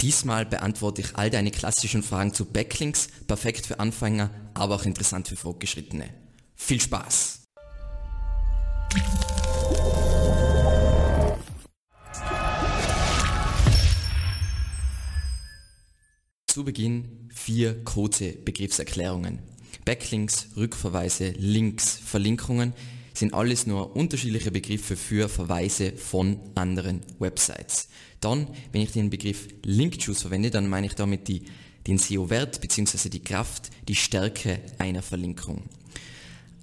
Diesmal beantworte ich all deine klassischen Fragen zu Backlinks, perfekt für Anfänger, aber auch interessant für Fortgeschrittene. Viel Spaß! Zu Beginn vier kurze Begriffserklärungen. Backlinks, Rückverweise, Links, Verlinkungen sind alles nur unterschiedliche Begriffe für Verweise von anderen Websites. Dann, wenn ich den Begriff Link Juice verwende, dann meine ich damit die, den SEO-Wert bzw. die Kraft, die Stärke einer Verlinkung.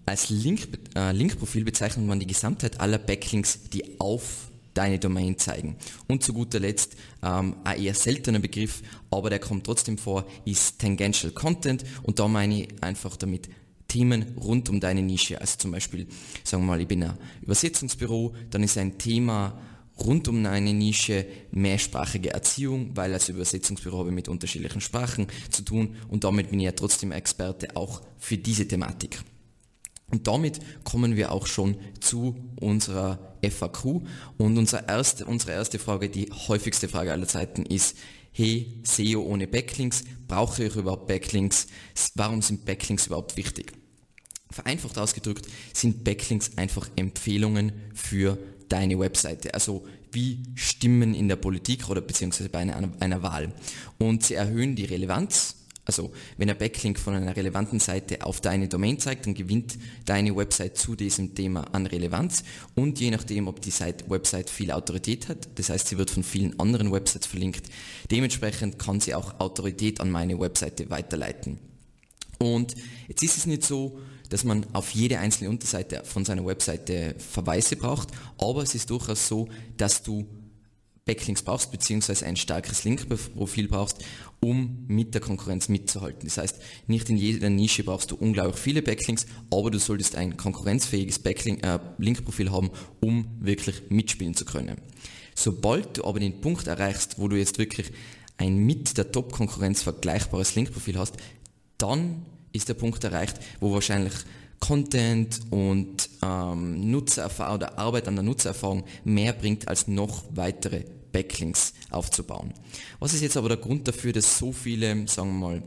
Als Link, äh, Linkprofil bezeichnet man die Gesamtheit aller Backlinks, die auf deine Domain zeigen. Und zu guter Letzt, ähm, ein eher seltener Begriff, aber der kommt trotzdem vor, ist Tangential Content und da meine ich einfach damit Themen rund um deine Nische. Also zum Beispiel, sagen wir mal, ich bin ein Übersetzungsbüro, dann ist ein Thema rund um eine Nische mehrsprachige Erziehung, weil als Übersetzungsbüro habe ich mit unterschiedlichen Sprachen zu tun und damit bin ich ja trotzdem Experte auch für diese Thematik. Und damit kommen wir auch schon zu unserer FAQ und unser erste, unsere erste Frage, die häufigste Frage aller Zeiten ist, hey, SEO ohne Backlinks, brauche ich überhaupt Backlinks? Warum sind Backlinks überhaupt wichtig? Vereinfacht ausgedrückt sind Backlinks einfach Empfehlungen für deine Webseite. Also wie Stimmen in der Politik oder beziehungsweise bei einer, einer Wahl. Und sie erhöhen die Relevanz. Also wenn ein Backlink von einer relevanten Seite auf deine Domain zeigt, dann gewinnt deine Website zu diesem Thema an Relevanz und je nachdem, ob die Seite, Website viel Autorität hat, das heißt, sie wird von vielen anderen Websites verlinkt, dementsprechend kann sie auch Autorität an meine Webseite weiterleiten. Und jetzt ist es nicht so, dass man auf jede einzelne Unterseite von seiner Webseite Verweise braucht, aber es ist durchaus so, dass du Backlinks brauchst, beziehungsweise ein starkes Linkprofil brauchst, um mit der Konkurrenz mitzuhalten. Das heißt, nicht in jeder Nische brauchst du unglaublich viele Backlinks, aber du solltest ein konkurrenzfähiges Backlink, äh, Linkprofil haben, um wirklich mitspielen zu können. Sobald du aber den Punkt erreichst, wo du jetzt wirklich ein mit der Top-Konkurrenz vergleichbares Linkprofil hast, dann ist der Punkt erreicht, wo wahrscheinlich Content und ähm, Nutzererfahrung oder Arbeit an der Nutzererfahrung mehr bringt, als noch weitere Backlinks aufzubauen. Was ist jetzt aber der Grund dafür, dass so viele, sagen wir mal,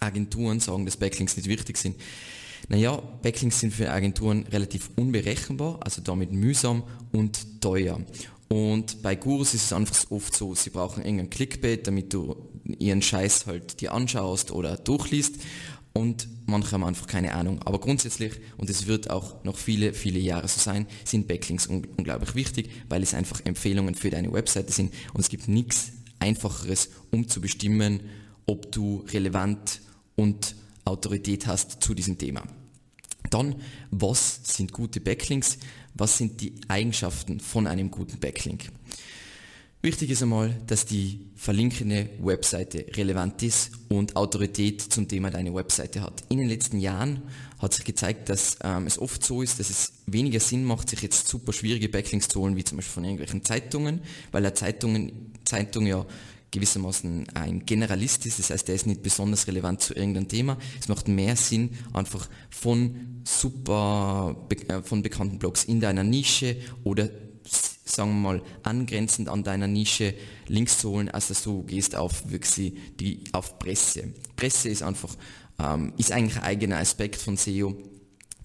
Agenturen sagen, dass Backlinks nicht wichtig sind? Naja, Backlinks sind für Agenturen relativ unberechenbar, also damit mühsam und teuer. Und bei Gurus ist es einfach oft so, sie brauchen irgendein Clickbait, damit du ihren Scheiß halt dir anschaust oder durchliest und manche haben einfach keine Ahnung. Aber grundsätzlich, und es wird auch noch viele, viele Jahre so sein, sind Backlinks unglaublich wichtig, weil es einfach Empfehlungen für deine Webseite sind und es gibt nichts einfacheres, um zu bestimmen, ob du relevant und Autorität hast zu diesem Thema. Dann, was sind gute Backlinks? Was sind die Eigenschaften von einem guten Backlink? Wichtig ist einmal, dass die verlinkende Webseite relevant ist und Autorität zum Thema deiner Webseite hat. In den letzten Jahren hat sich gezeigt, dass ähm, es oft so ist, dass es weniger Sinn macht, sich jetzt super schwierige Backlinks zu holen, wie zum Beispiel von irgendwelchen Zeitungen, weil eine Zeitung, Zeitung ja gewissermaßen ein Generalist ist, das heißt, der ist nicht besonders relevant zu irgendeinem Thema. Es macht mehr Sinn, einfach von super, äh, von bekannten Blogs in deiner Nische oder sagen wir mal, angrenzend an deiner Nische Links zu holen, als dass du gehst auf wirklich die, auf Presse. Presse ist einfach, ähm, ist eigentlich ein eigener Aspekt von SEO,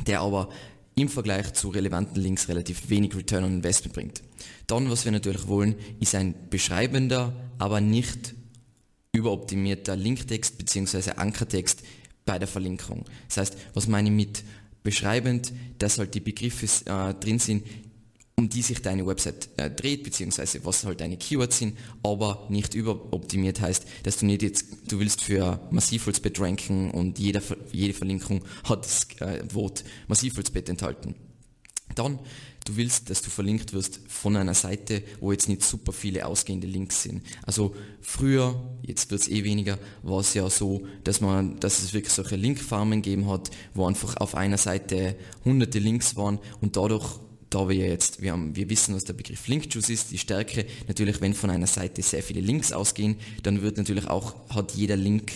der aber im Vergleich zu relevanten Links relativ wenig Return on Investment bringt. Dann, was wir natürlich wollen, ist ein beschreibender, aber nicht überoptimierter Linktext bzw. Ankertext bei der Verlinkung. Das heißt, was meine ich mit beschreibend, dass halt die Begriffe äh, drin sind, um die sich deine Website äh, dreht, beziehungsweise was halt deine Keywords sind, aber nicht überoptimiert heißt, dass du nicht jetzt, du willst für Massivholzbett ranken und jeder, jede Verlinkung hat das äh, Wort Massivholzbett enthalten. Dann, du willst, dass du verlinkt wirst von einer Seite, wo jetzt nicht super viele ausgehende Links sind. Also früher, jetzt wird es eh weniger, war es ja so, dass man, dass es wirklich solche Linkfarmen gegeben hat, wo einfach auf einer Seite hunderte Links waren und dadurch da wir jetzt, wir, haben, wir wissen, was der Begriff Link Juice ist, die Stärke, natürlich, wenn von einer Seite sehr viele Links ausgehen, dann wird natürlich auch, hat jeder Link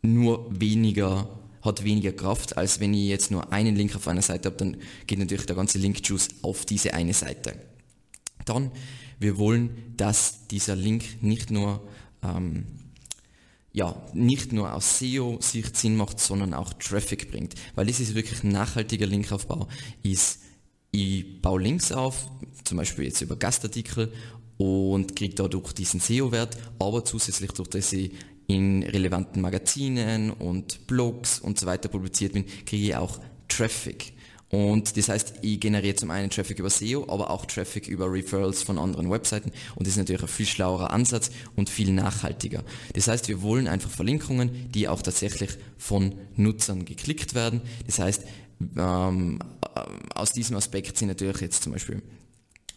nur weniger, hat weniger Kraft, als wenn ich jetzt nur einen Link auf einer Seite habe, dann geht natürlich der ganze Link Juice auf diese eine Seite. Dann, wir wollen, dass dieser Link nicht nur ähm, ja, nicht nur aus SEO-Sicht Sinn macht, sondern auch Traffic bringt. Weil das ist wirklich nachhaltiger Linkaufbau, ist, ich baue Links auf, zum Beispiel jetzt über Gastartikel und kriege dadurch diesen SEO-Wert, aber zusätzlich durch dass ich in relevanten Magazinen und Blogs und so weiter publiziert bin, kriege ich auch Traffic. Und das heißt, ich generiere zum einen Traffic über SEO, aber auch Traffic über Referrals von anderen Webseiten. Und das ist natürlich ein viel schlauerer Ansatz und viel nachhaltiger. Das heißt, wir wollen einfach Verlinkungen, die auch tatsächlich von Nutzern geklickt werden. Das heißt, ähm, äh, aus diesem Aspekt sind natürlich jetzt zum Beispiel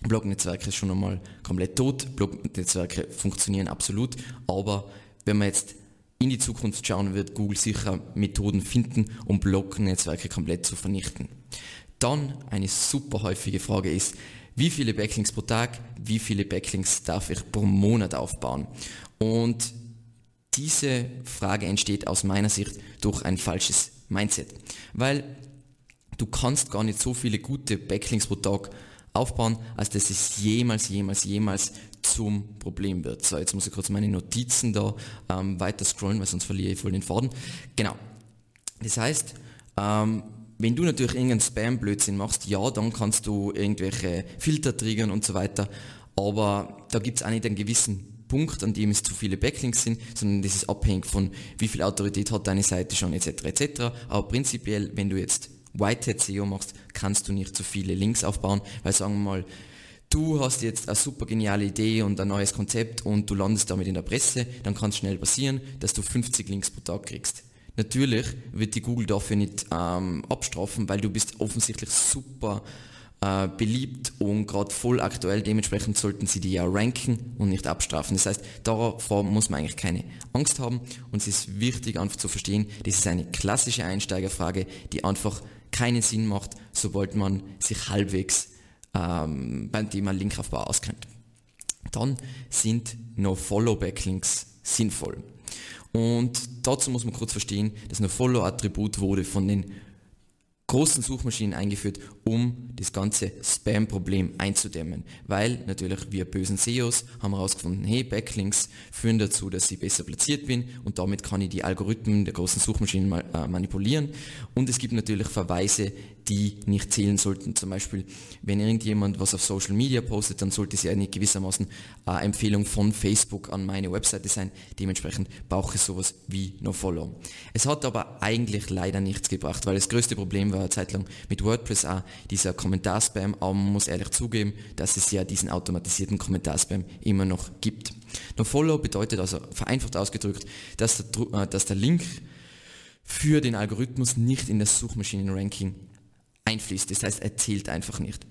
Blognetzwerke schon einmal komplett tot. Blognetzwerke funktionieren absolut, aber wenn man jetzt in die Zukunft schauen, wird Google sicher Methoden finden, um Blognetzwerke komplett zu vernichten. Dann eine super häufige Frage ist, wie viele Backlinks pro Tag, wie viele Backlinks darf ich pro Monat aufbauen? Und diese Frage entsteht aus meiner Sicht durch ein falsches Mindset, weil du kannst gar nicht so viele gute Backlinks pro Tag aufbauen, als dass es jemals, jemals, jemals zum Problem wird. So, jetzt muss ich kurz meine Notizen da ähm, weiter scrollen, weil sonst verliere ich voll den Faden. Genau. Das heißt, ähm, wenn du natürlich irgendeinen Spam-Blödsinn machst, ja, dann kannst du irgendwelche Filter triggern und so weiter, aber da gibt es auch nicht einen gewissen Punkt, an dem es zu viele Backlinks sind, sondern das ist abhängig von, wie viel Autorität hat deine Seite schon, etc. etc. Aber prinzipiell, wenn du jetzt Whitehead SEO machst, kannst du nicht zu viele Links aufbauen, weil sagen wir mal, du hast jetzt eine super geniale Idee und ein neues Konzept und du landest damit in der Presse, dann kann es schnell passieren, dass du 50 Links pro Tag kriegst. Natürlich wird die Google dafür nicht ähm, abstrafen, weil du bist offensichtlich super äh, beliebt und gerade voll aktuell, dementsprechend sollten sie die ja ranken und nicht abstrafen. Das heißt, davor muss man eigentlich keine Angst haben und es ist wichtig einfach zu verstehen, das ist eine klassische Einsteigerfrage, die einfach keinen Sinn macht, sobald man sich halbwegs ähm, beim Thema Linkaufbau auskennt. Dann sind No-Follow-Backlinks sinnvoll. Und dazu muss man kurz verstehen, das No-Follow-Attribut wurde von den großen Suchmaschinen eingeführt, um das ganze Spam-Problem einzudämmen. Weil natürlich wir bösen SEOs haben herausgefunden, hey, Backlinks führen dazu, dass ich besser platziert bin und damit kann ich die Algorithmen der großen Suchmaschinen äh, manipulieren. Und es gibt natürlich Verweise, die nicht zählen sollten. Zum Beispiel, wenn irgendjemand was auf Social Media postet, dann sollte es ja nicht gewissermaßen eine Empfehlung von Facebook an meine Webseite sein. Dementsprechend brauche ich sowas wie NoFollow. Es hat aber eigentlich leider nichts gebracht, weil das größte Problem war eine Zeit lang mit WordPress auch dieser Kommentarspam, aber man muss ehrlich zugeben, dass es ja diesen automatisierten Kommentarspam immer noch gibt. NoFollow bedeutet also vereinfacht ausgedrückt, dass der, äh, dass der Link für den Algorithmus nicht in das Suchmaschinenranking einfließt. Das heißt, er zählt einfach nicht.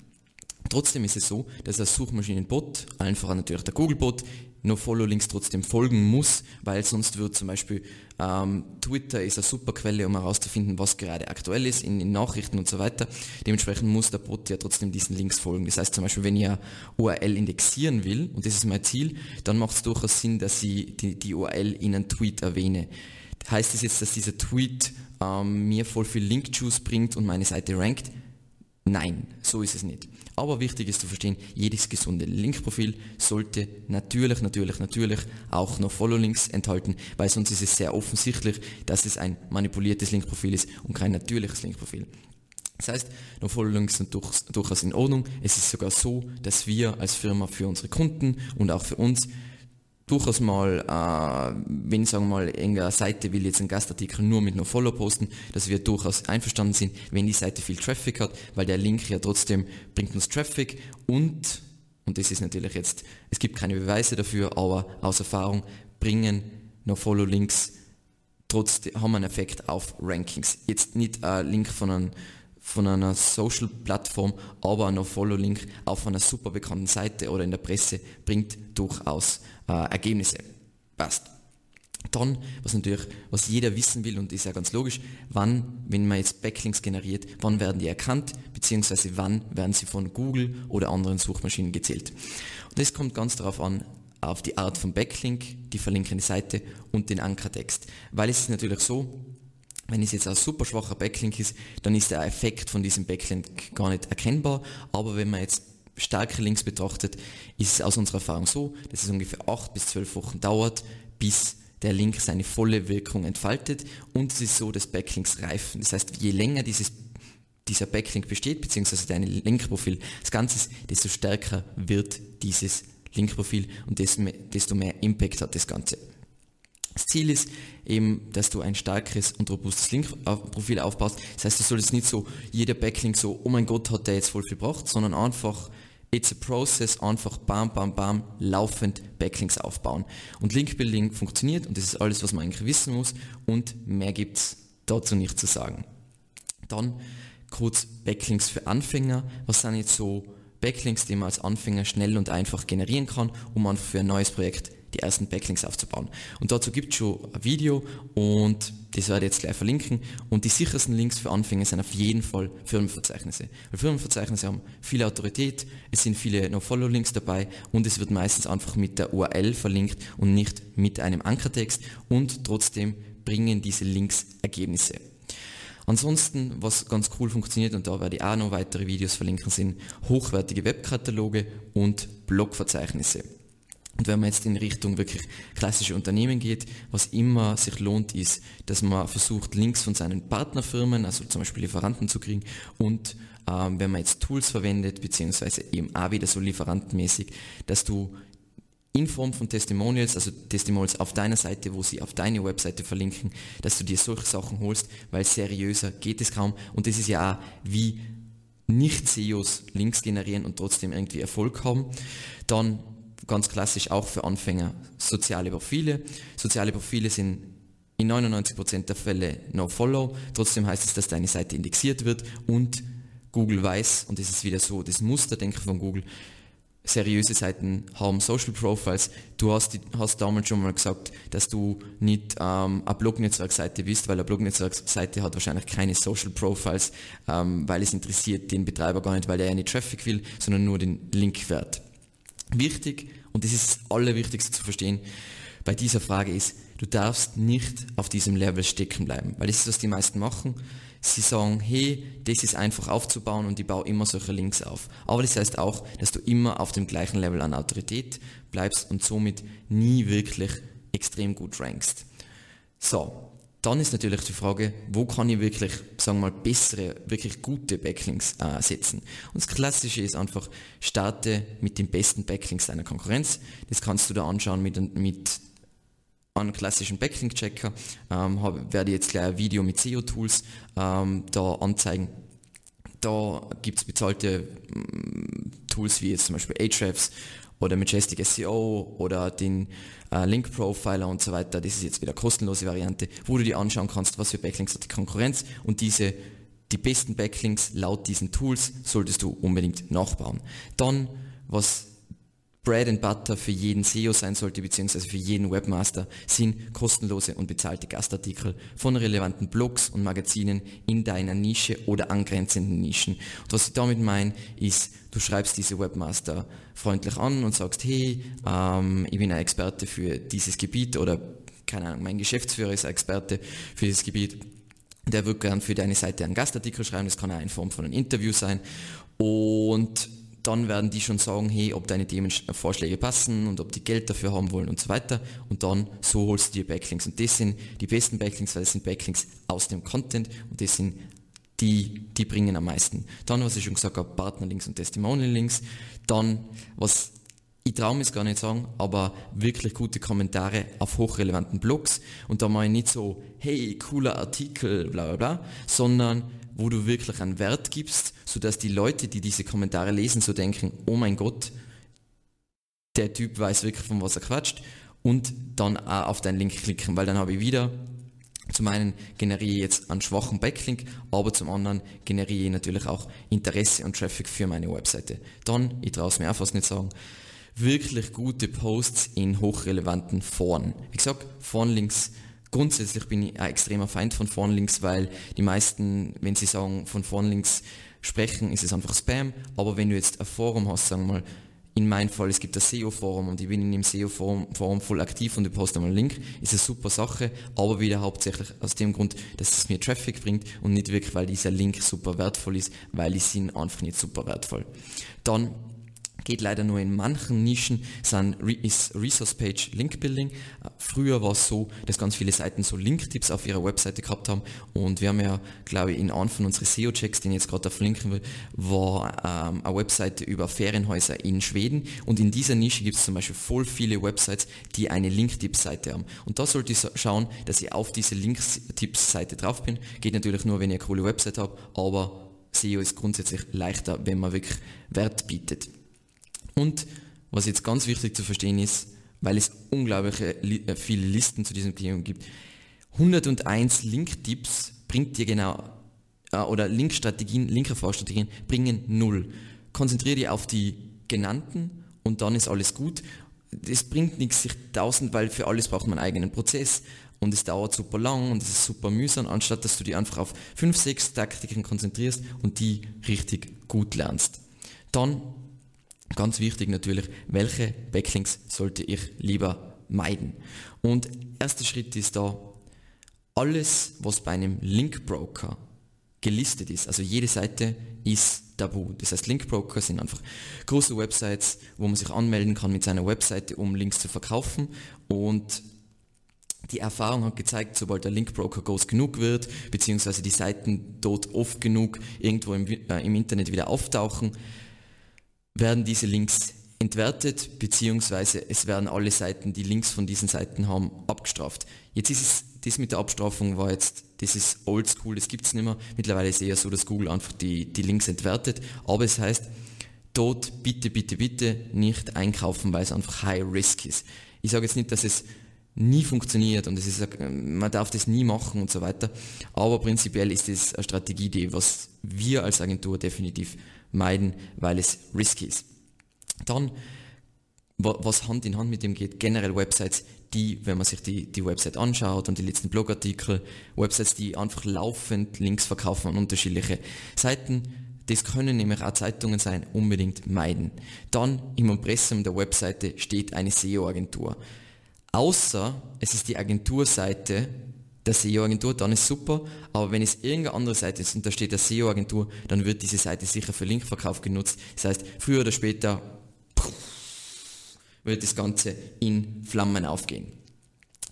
Trotzdem ist es so, dass der Suchmaschinenbot, allen voran natürlich der Googlebot, No-Follow-Links trotzdem folgen muss, weil sonst wird zum Beispiel ähm, Twitter ist eine super Quelle, um herauszufinden, was gerade aktuell ist in, in, Nachrichten und so weiter. Dementsprechend muss der Bot ja trotzdem diesen Links folgen. Das heißt zum Beispiel, wenn eine URL indexieren will, und das ist mein Ziel, dann macht es durchaus Sinn, dass ich die, die URL in einem Tweet erwähne. Heißt das jetzt, dass dieser Tweet ähm, mir voll viel Link-Juice bringt und meine Seite rankt? Nein, so ist es nicht. Aber wichtig ist zu verstehen, jedes gesunde Linkprofil sollte natürlich, natürlich, natürlich auch noch Follow-Links enthalten, weil sonst ist es sehr offensichtlich, dass es ein manipuliertes Linkprofil ist und kein natürliches Linkprofil. Das heißt, noch Follow-Links sind durch, durchaus in Ordnung. Es ist sogar so, dass wir als Firma für unsere Kunden und auch für uns durchaus mal, äh, wenn sagen wir mal, irgendeine Seite will jetzt einen Gastartikel nur mit NoFollow posten, dass wir durchaus einverstanden sind, wenn die Seite viel Traffic hat, weil der Link ja trotzdem bringt uns Traffic und, und das ist natürlich jetzt, es gibt keine Beweise dafür, aber aus Erfahrung bringen NoFollow-Links trotzdem, haben einen Effekt auf Rankings. Jetzt nicht ein Link von einem von einer Social-Plattform, aber ein No-Follow-Link auf einer super bekannten Seite oder in der Presse bringt durchaus äh, Ergebnisse. Passt. Dann, was natürlich, was jeder wissen will, und ist ja ganz logisch, wann, wenn man jetzt Backlinks generiert, wann werden die erkannt, beziehungsweise wann werden sie von Google oder anderen Suchmaschinen gezählt. Und das kommt ganz darauf an, auf die Art von Backlink, die verlinkende Seite und den Ankertext. Weil es ist natürlich so, wenn es jetzt ein super schwacher Backlink ist, dann ist der Effekt von diesem Backlink gar nicht erkennbar, aber wenn man jetzt stärkere Links betrachtet, ist es aus unserer Erfahrung so, dass es ungefähr 8 bis 12 Wochen dauert, bis der Link seine volle Wirkung entfaltet und es ist so, dass Backlinks reifen. Das heißt, je länger dieses, dieser Backlink besteht, beziehungsweise dein Linkprofil das Ganze desto stärker wird dieses Linkprofil und desto mehr Impact hat das Ganze. Das Ziel ist eben, dass du ein starkes und robustes Linkprofil aufbaust. Das heißt, du solltest nicht so jeder Backlink so, oh mein Gott, hat der jetzt voll viel gebracht, sondern einfach It's a process, einfach bam, bam, bam, laufend Backlinks aufbauen. Und Linkbuilding funktioniert und das ist alles, was man eigentlich wissen muss und mehr gibt es dazu nicht zu sagen. Dann kurz Backlinks für Anfänger. Was sind jetzt so Backlinks, die man als Anfänger schnell und einfach generieren kann, um einfach für ein neues Projekt die ersten Backlinks aufzubauen. Und dazu gibt es schon ein Video und das werde ich jetzt gleich verlinken. Und die sichersten Links für Anfänger sind auf jeden Fall Firmenverzeichnisse. Weil Firmenverzeichnisse haben viel Autorität, es sind viele No-Follow-Links dabei und es wird meistens einfach mit der URL verlinkt und nicht mit einem Ankertext und trotzdem bringen diese Links Ergebnisse. Ansonsten, was ganz cool funktioniert, und da werde ich auch noch weitere Videos verlinken, sind hochwertige Webkataloge und Blogverzeichnisse. Und wenn man jetzt in Richtung wirklich klassische Unternehmen geht, was immer sich lohnt, ist, dass man versucht, Links von seinen Partnerfirmen, also zum Beispiel Lieferanten zu kriegen und ähm, wenn man jetzt Tools verwendet, beziehungsweise eben auch wieder so lieferantenmäßig, dass du in Form von Testimonials, also Testimonials auf deiner Seite, wo sie auf deine Webseite verlinken, dass du dir solche Sachen holst, weil seriöser geht es kaum und das ist ja auch wie nicht SEOs Links generieren und trotzdem irgendwie Erfolg haben. Dann ganz klassisch auch für Anfänger soziale Profile. Soziale Profile sind in 99% der Fälle No-Follow. Trotzdem heißt es, dass deine Seite indexiert wird und Google weiß, und das ist wieder so das Musterdenken von Google, seriöse Seiten haben Social Profiles. Du hast, hast damals schon mal gesagt, dass du nicht ähm, eine Blog-Netzwerkseite bist, weil eine Blog-Netzwerkseite hat wahrscheinlich keine Social Profiles, ähm, weil es interessiert den Betreiber gar nicht, weil er ja nicht Traffic will, sondern nur den Linkwert. Wichtig, und das ist das Allerwichtigste zu verstehen bei dieser Frage ist, du darfst nicht auf diesem Level stecken bleiben, weil das ist, was die meisten machen. Sie sagen, hey, das ist einfach aufzubauen und ich baue immer solche Links auf. Aber das heißt auch, dass du immer auf dem gleichen Level an Autorität bleibst und somit nie wirklich extrem gut rankst. So, dann ist natürlich die Frage, wo kann ich wirklich, sagen wir mal, bessere, wirklich gute Backlinks äh, setzen. Und das Klassische ist einfach, starte mit den besten Backlinks deiner Konkurrenz. Das kannst du da anschauen mit, mit einem klassischen Backlink-Checker. Ähm, hab, werde jetzt gleich ein Video mit SEO-Tools ähm, da anzeigen. Da gibt es bezahlte ähm, Tools wie jetzt zum Beispiel Ahrefs oder Majestic SEO oder den äh, Link Profiler und so weiter. Das ist jetzt wieder kostenlose Variante, wo du dir anschauen kannst, was für Backlinks hat die Konkurrenz und diese die besten Backlinks laut diesen Tools solltest du unbedingt nachbauen. Dann, was Bread and Butter für jeden SEO sein sollte, beziehungsweise für jeden Webmaster, sind kostenlose und bezahlte Gastartikel von relevanten Blogs und Magazinen in deiner Nische oder angrenzenden Nischen. Und was ich damit meine, ist, du schreibst diese Webmaster freundlich an und sagst, hey, ähm, ich bin ein Experte für dieses Gebiet oder keine Ahnung, mein Geschäftsführer ist ein Experte für dieses Gebiet. Der wird gern für deine Seite einen Gastartikel schreiben, das kann auch in Form von einem Interview sein. Und dann werden die schon sagen, hey, ob deine Themenvorschläge passen und ob die Geld dafür haben wollen und so weiter. Und dann so holst du dir Backlinks. Und das sind die besten Backlinks, weil das sind Backlinks aus dem Content und das sind die, die bringen am meisten. Dann, was ich schon gesagt habe, Partnerlinks und Testimonial-Links. Dann, was ich traue mir gar nicht sagen, aber wirklich gute Kommentare auf hochrelevanten Blogs. Und da mache ich nicht so, hey, cooler Artikel, bla bla bla, sondern wo du wirklich einen Wert gibst, sodass die Leute, die diese Kommentare lesen, so denken, oh mein Gott, der Typ weiß wirklich, von was er quatscht und dann auch auf deinen Link klicken, weil dann habe ich wieder, zum einen generiere ich jetzt einen schwachen Backlink, aber zum anderen generiere ich natürlich auch Interesse und Traffic für meine Webseite. Dann, ich traue es mir auch fast nicht sagen, wirklich gute Posts in hochrelevanten Foren. Wie gesagt, Forenlinks Grundsätzlich bin ich ein extremer Feind von vorn links, weil die meisten, wenn sie sagen von vorn links sprechen, ist es einfach Spam. Aber wenn du jetzt ein Forum hast, sagen wir mal, in meinem Fall, es gibt ein SEO-Forum und ich bin in dem SEO-Forum Forum voll aktiv und du postest mal einen Link, ist eine super Sache, aber wieder hauptsächlich aus dem Grund, dass es mir Traffic bringt und nicht wirklich, weil dieser Link super wertvoll ist, weil die sind einfach nicht super wertvoll. Dann Geht leider nur in manchen Nischen, ist Resource Page Link Building. Früher war es so, dass ganz viele Seiten so Link-Tipps auf ihrer Webseite gehabt haben und wir haben ja, glaube ich, in einem von unseren SEO-Checks, den ich jetzt gerade verlinken will, war ähm, eine Webseite über Ferienhäuser in Schweden und in dieser Nische gibt es zum Beispiel voll viele Websites, die eine Link-Tipps-Seite haben. Und da sollte ich schauen, dass ich auf diese Link-Tipps-Seite drauf bin. Geht natürlich nur, wenn ich eine coole Website habe, aber SEO ist grundsätzlich leichter, wenn man wirklich Wert bietet. Und was jetzt ganz wichtig zu verstehen ist, weil es unglaubliche äh, viele Listen zu diesem Thema gibt, 101 Link-Tipps bringt dir genau, äh, oder Link-Strategien, Linkerfahrstrategien bringen null. Konzentriere dich auf die genannten und dann ist alles gut. Es bringt nichts, sich tausend, weil für alles braucht man einen eigenen Prozess und es dauert super lang und es ist super mühsam, anstatt dass du dich einfach auf 5, 6 Taktiken konzentrierst und die richtig gut lernst. Dann Ganz wichtig natürlich, welche Backlinks sollte ich lieber meiden? Und erster Schritt ist da, alles, was bei einem Linkbroker gelistet ist, also jede Seite ist tabu. Das heißt, Linkbroker sind einfach große Websites, wo man sich anmelden kann mit seiner Webseite, um Links zu verkaufen. Und die Erfahrung hat gezeigt, sobald der Linkbroker groß genug wird, beziehungsweise die Seiten dort oft genug irgendwo im, äh, im Internet wieder auftauchen, werden diese Links entwertet, beziehungsweise es werden alle Seiten, die Links von diesen Seiten haben, abgestraft. Jetzt ist es, das mit der Abstrafung war jetzt, das ist oldschool, das gibt es nicht mehr. Mittlerweile ist es eher so, dass Google einfach die, die Links entwertet, aber es heißt, dort bitte, bitte, bitte nicht einkaufen, weil es einfach high risk ist. Ich sage jetzt nicht, dass es nie funktioniert und es ist, man darf das nie machen und so weiter, aber prinzipiell ist es eine Strategie, die was wir als Agentur definitiv meiden, weil es risky ist. Dann, was Hand in Hand mit dem geht, generell Websites, die, wenn man sich die, die Website anschaut und die letzten Blogartikel, Websites, die einfach laufend Links verkaufen an unterschiedliche Seiten, das können nämlich auch Zeitungen sein, unbedingt meiden. Dann im Impressum der Webseite steht eine SEO-Agentur. Außer es ist die Agenturseite der SEO-Agentur, dann ist super, aber wenn es irgendeine andere Seite ist und da steht der SEO-Agentur, dann wird diese Seite sicher für Linkverkauf genutzt. Das heißt, früher oder später wird das Ganze in Flammen aufgehen.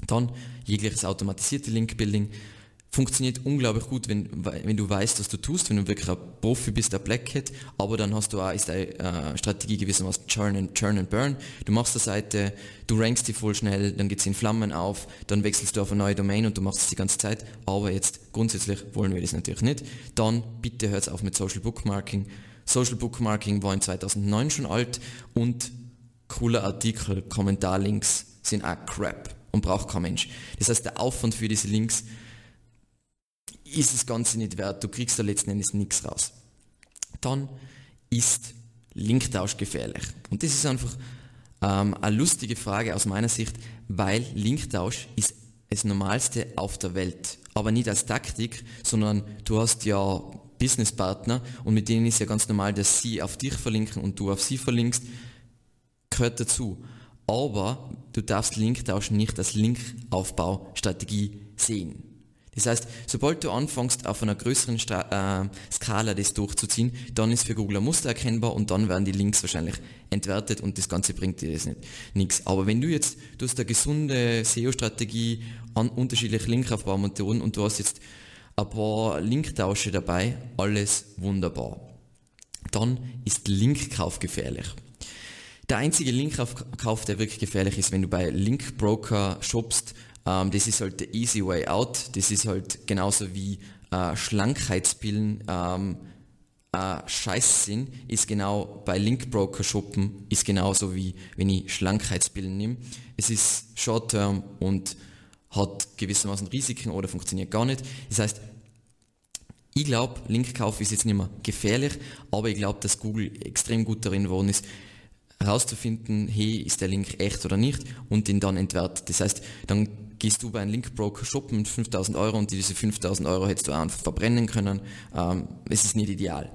Dann jegliches automatisierte Link-Building funktioniert unglaublich gut, wenn, wenn du weißt, was du tust, wenn du wirklich ein Profi bist, der Black Hat, aber dann hast du auch, ist deine äh, Strategie gewissermaßen Churn and, Churn and Burn. Du machst eine Seite, du rankst die voll schnell, dann geht es in Flammen auf, dann wechselst du auf eine neue Domain und du machst es die ganze Zeit, aber jetzt grundsätzlich wollen wir das natürlich nicht. Dann bitte hört auf mit Social Bookmarking. Social Bookmarking war in 2009 schon alt und coole Artikel, Kommentarlinks sind auch crap und braucht kein Mensch. Das heißt, der Aufwand für diese Links ist das Ganze nicht wert, du kriegst da letzten Endes nichts raus. Dann ist Linktausch gefährlich. Und das ist einfach ähm, eine lustige Frage aus meiner Sicht, weil Linktausch ist das Normalste auf der Welt. Aber nicht als Taktik, sondern du hast ja Businesspartner und mit denen ist ja ganz normal, dass sie auf dich verlinken und du auf sie verlinkst, gehört dazu. Aber du darfst Linktausch nicht als Linkaufbaustrategie sehen. Das heißt, sobald du anfängst, auf einer größeren Stra äh, Skala das durchzuziehen, dann ist für Google ein Muster erkennbar und dann werden die Links wahrscheinlich entwertet und das Ganze bringt dir nicht nichts. Aber wenn du jetzt, du hast eine gesunde SEO-Strategie an unterschiedliche Linkaufbaumethoden und du hast jetzt ein paar Linktausche dabei, alles wunderbar. Dann ist Linkkauf gefährlich. Der einzige Linkkauf, der wirklich gefährlich ist, wenn du bei Linkbroker shoppst, ähm, das ist halt der easy way out. Das ist halt genauso wie äh, Schlankheitspillen ähm, äh, Scheiß sind, ist genau bei Linkbroker shoppen, ist genauso wie wenn ich Schlankheitspillen nehme. Es ist Short-Term und hat gewissermaßen Risiken oder funktioniert gar nicht. Das heißt, ich glaube, Linkkauf ist jetzt nicht mehr gefährlich, aber ich glaube, dass Google extrem gut darin geworden ist, herauszufinden, hey, ist der Link echt oder nicht und ihn dann entwertet. Das heißt, dann gehst du bei einem Linkbroker shoppen mit 5000 Euro und diese 5000 Euro hättest du einfach verbrennen können. Ähm, es ist nicht ideal.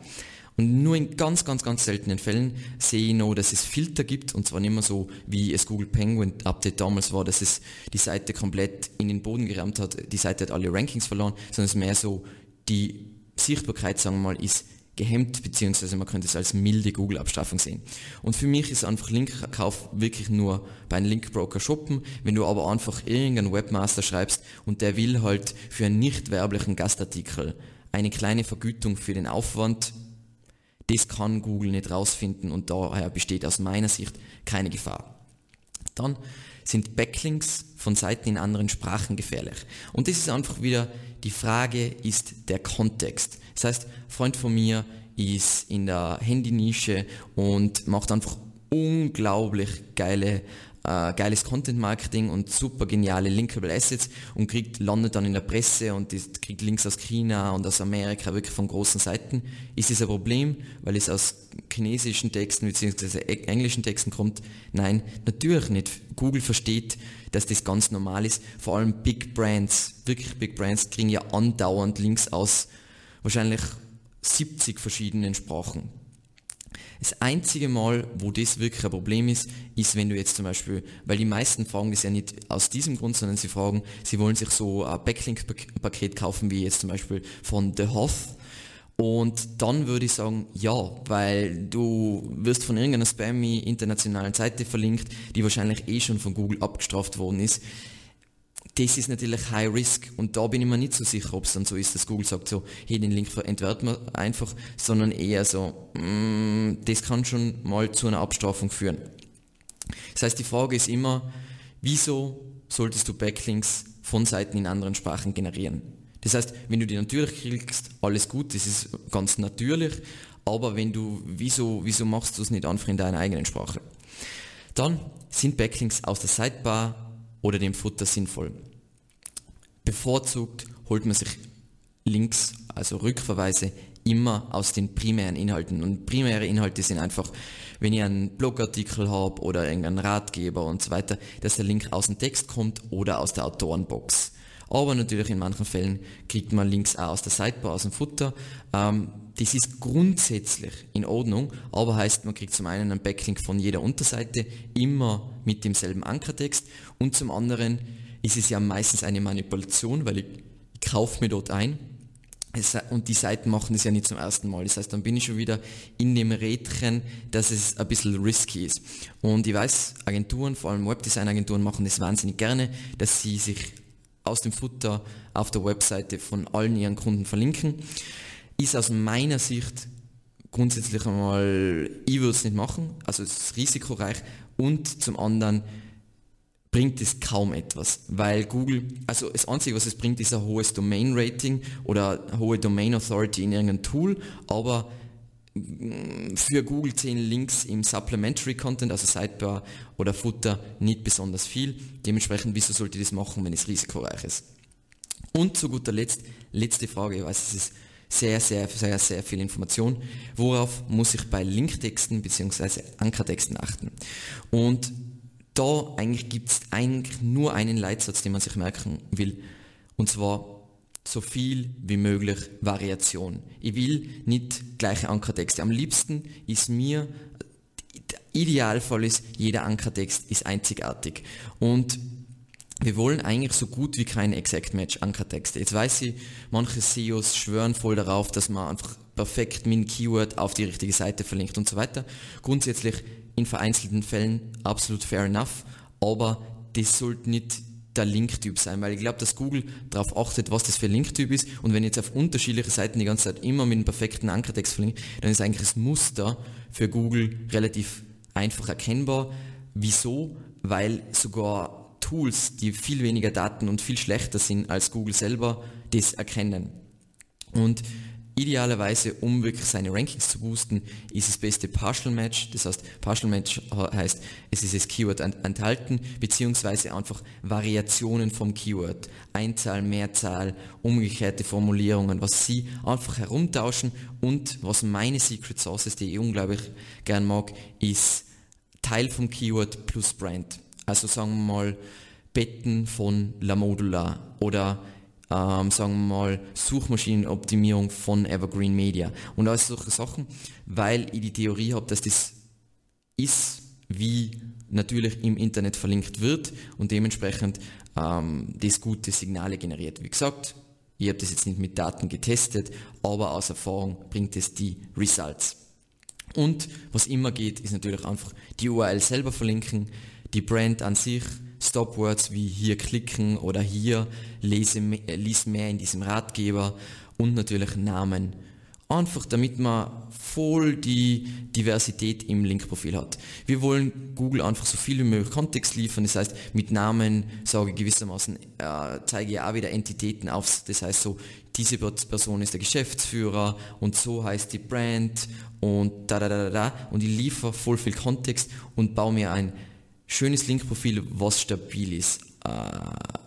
Und nur in ganz, ganz, ganz seltenen Fällen sehe ich noch, dass es Filter gibt und zwar nicht mehr so, wie es Google Penguin Update damals war, dass es die Seite komplett in den Boden gerammt hat, die Seite hat alle Rankings verloren, sondern es ist mehr so, die Sichtbarkeit, sagen wir mal, ist gehemmt, beziehungsweise man könnte es als milde Google-Abstrafung sehen. Und für mich ist einfach Linkkauf wirklich nur bei einem Linkbroker shoppen. Wenn du aber einfach irgendeinen Webmaster schreibst und der will halt für einen nicht werblichen Gastartikel eine kleine Vergütung für den Aufwand, das kann Google nicht rausfinden und daher besteht aus meiner Sicht keine Gefahr. Dann sind Backlinks von Seiten in anderen Sprachen gefährlich. Und das ist einfach wieder, die Frage ist der Kontext. Das heißt, Freund von mir ist in der Handynische und macht einfach unglaublich geile äh, geiles Content Marketing und super geniale linkable Assets und kriegt, landet dann in der Presse und ist, kriegt Links aus China und aus Amerika wirklich von großen Seiten. Ist das ein Problem, weil es aus chinesischen Texten bzw. englischen Texten kommt? Nein, natürlich nicht. Google versteht, dass das ganz normal ist. Vor allem Big Brands, wirklich Big Brands, kriegen ja andauernd Links aus wahrscheinlich 70 verschiedenen Sprachen. Das einzige Mal, wo das wirklich ein Problem ist, ist, wenn du jetzt zum Beispiel, weil die meisten fragen das ja nicht aus diesem Grund, sondern sie fragen, sie wollen sich so ein Backlink-Paket kaufen, wie jetzt zum Beispiel von The Hoth. Und dann würde ich sagen, ja, weil du wirst von irgendeiner spammy internationalen Seite verlinkt, die wahrscheinlich eh schon von Google abgestraft worden ist das ist natürlich High Risk und da bin ich mir nicht so sicher, ob es dann so ist, dass Google sagt so, hey, den Link entwerten wir einfach, sondern eher so, mm, das kann schon mal zu einer Abstrafung führen. Das heißt, die Frage ist immer, wieso solltest du Backlinks von Seiten in anderen Sprachen generieren? Das heißt, wenn du die natürlich kriegst, alles gut, das ist ganz natürlich, aber wenn du, wieso, wieso machst du es nicht einfach in deiner eigenen Sprache? Dann sind Backlinks aus der Sidebar oder dem Futter sinnvoll. Bevorzugt holt man sich Links, also Rückverweise, immer aus den primären Inhalten. Und primäre Inhalte sind einfach, wenn ich einen Blogartikel habe oder irgendeinen Ratgeber und so weiter, dass der Link aus dem Text kommt oder aus der Autorenbox. Aber natürlich in manchen Fällen kriegt man Links auch aus der Sidebar, aus dem Futter. Ähm, das ist grundsätzlich in Ordnung, aber heißt, man kriegt zum einen einen Backlink von jeder Unterseite, immer mit demselben Ankertext und zum anderen ist es ja meistens eine Manipulation, weil ich, ich kaufe mir dort ein und die Seiten machen es ja nicht zum ersten Mal. Das heißt, dann bin ich schon wieder in dem Rädchen, dass es ein bisschen risky ist. Und ich weiß, Agenturen, vor allem Webdesign-Agenturen machen das wahnsinnig gerne, dass sie sich aus dem Futter auf der Webseite von allen ihren Kunden verlinken ist aus meiner Sicht grundsätzlich einmal, ich würde es nicht machen, also es ist risikoreich und zum anderen bringt es kaum etwas, weil Google, also das Einzige, was es bringt, ist ein hohes Domain-Rating oder hohe Domain-Authority in irgendeinem Tool, aber mm, für Google zählen Links im Supplementary Content, also Sidebar oder Footer, nicht besonders viel. Dementsprechend, wieso sollte ich das machen, wenn es risikoreich ist? Und zu guter Letzt, letzte Frage, ich weiß, es ist sehr, sehr, sehr, sehr viel Information. Worauf muss ich bei Linktexten bzw. Ankertexten achten? Und da eigentlich gibt es eigentlich nur einen Leitsatz, den man sich merken will. Und zwar so viel wie möglich Variation. Ich will nicht gleiche Ankertexte. Am liebsten ist mir, der Idealfall ist, jeder Ankertext ist einzigartig. Und wir wollen eigentlich so gut wie keine Exact Match Ankertexte. Jetzt weiß ich, manche CEOs schwören voll darauf, dass man einfach perfekt mit Keyword auf die richtige Seite verlinkt und so weiter. Grundsätzlich in vereinzelten Fällen absolut fair enough, aber das sollte nicht der Linktyp sein, weil ich glaube, dass Google darauf achtet, was das für ein Linktyp ist und wenn jetzt auf unterschiedliche Seiten die ganze Zeit immer mit einem perfekten Ankertext verlinke, dann ist eigentlich das Muster für Google relativ einfach erkennbar. Wieso? Weil sogar Tools, die viel weniger Daten und viel schlechter sind als Google selber, das erkennen. Und idealerweise, um wirklich seine Rankings zu boosten, ist das beste Partial Match. Das heißt, Partial Match heißt, es ist das Keyword enthalten, beziehungsweise einfach Variationen vom Keyword. Einzahl, Mehrzahl, umgekehrte Formulierungen, was Sie einfach herumtauschen und was meine Secret Sources, die ich unglaublich gern mag, ist Teil vom Keyword plus Brand. Also sagen wir mal, Betten von La Modula oder ähm, sagen wir mal Suchmaschinenoptimierung von Evergreen Media und all solche Sachen, weil ich die Theorie habe, dass das ist, wie natürlich im Internet verlinkt wird und dementsprechend ähm, das gute Signale generiert. Wie gesagt, Ich habe das jetzt nicht mit Daten getestet, aber aus Erfahrung bringt es die Results. Und was immer geht, ist natürlich einfach die URL selber verlinken, die Brand an sich, Stopwords wie hier klicken oder hier lese, lies mehr in diesem Ratgeber und natürlich Namen. Einfach damit man voll die Diversität im Linkprofil hat. Wir wollen Google einfach so viel wie möglich Kontext liefern, das heißt mit Namen sage ich gewissermaßen, äh, zeige ich auch wieder Entitäten auf, das heißt so, diese Person ist der Geschäftsführer und so heißt die Brand und da da da da. Und ich liefere voll viel Kontext und baue mir ein schönes Linkprofil, was stabil ist, äh,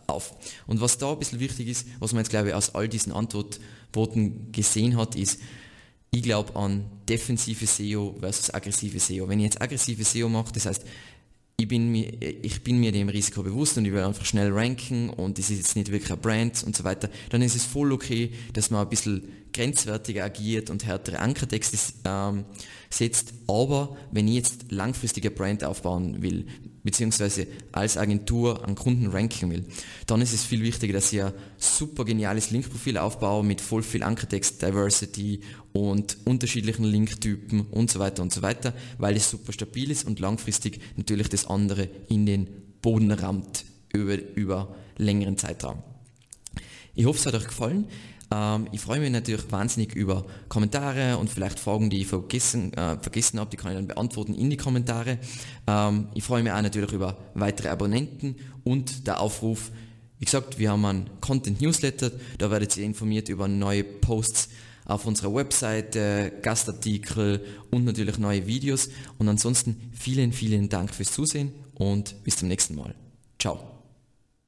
auf. Und was da ein bisschen wichtig ist, was man jetzt glaube ich aus all diesen Antworten gesehen hat, ist, ich glaube an defensive SEO versus aggressive SEO. Wenn ich jetzt aggressive SEO mache, das heißt, ich bin, mir, ich bin mir dem Risiko bewusst und ich will einfach schnell ranken und es ist jetzt nicht wirklich ein Brand und so weiter, dann ist es voll okay, dass man ein bisschen grenzwertiger agiert und härtere Ankertexte ähm, setzt. Aber wenn ich jetzt langfristige Brand aufbauen will, beziehungsweise als Agentur an Kunden ranken will, dann ist es viel wichtiger, dass ich ein super geniales Linkprofil aufbaue mit voll viel Ankertext, Diversity und unterschiedlichen Linktypen und so weiter und so weiter, weil es super stabil ist und langfristig natürlich das andere in den Boden rammt über, über längeren Zeitraum. Ich hoffe, es hat euch gefallen. Ähm, ich freue mich natürlich wahnsinnig über Kommentare und vielleicht Fragen, die ich vergessen, äh, vergessen habe, die kann ich dann beantworten in die Kommentare. Ähm, ich freue mich auch natürlich über weitere Abonnenten und der Aufruf, wie gesagt, wir haben einen Content Newsletter, da werdet ihr informiert über neue Posts auf unserer Webseite, Gastartikel und natürlich neue Videos. Und ansonsten vielen, vielen Dank fürs Zusehen und bis zum nächsten Mal. Ciao.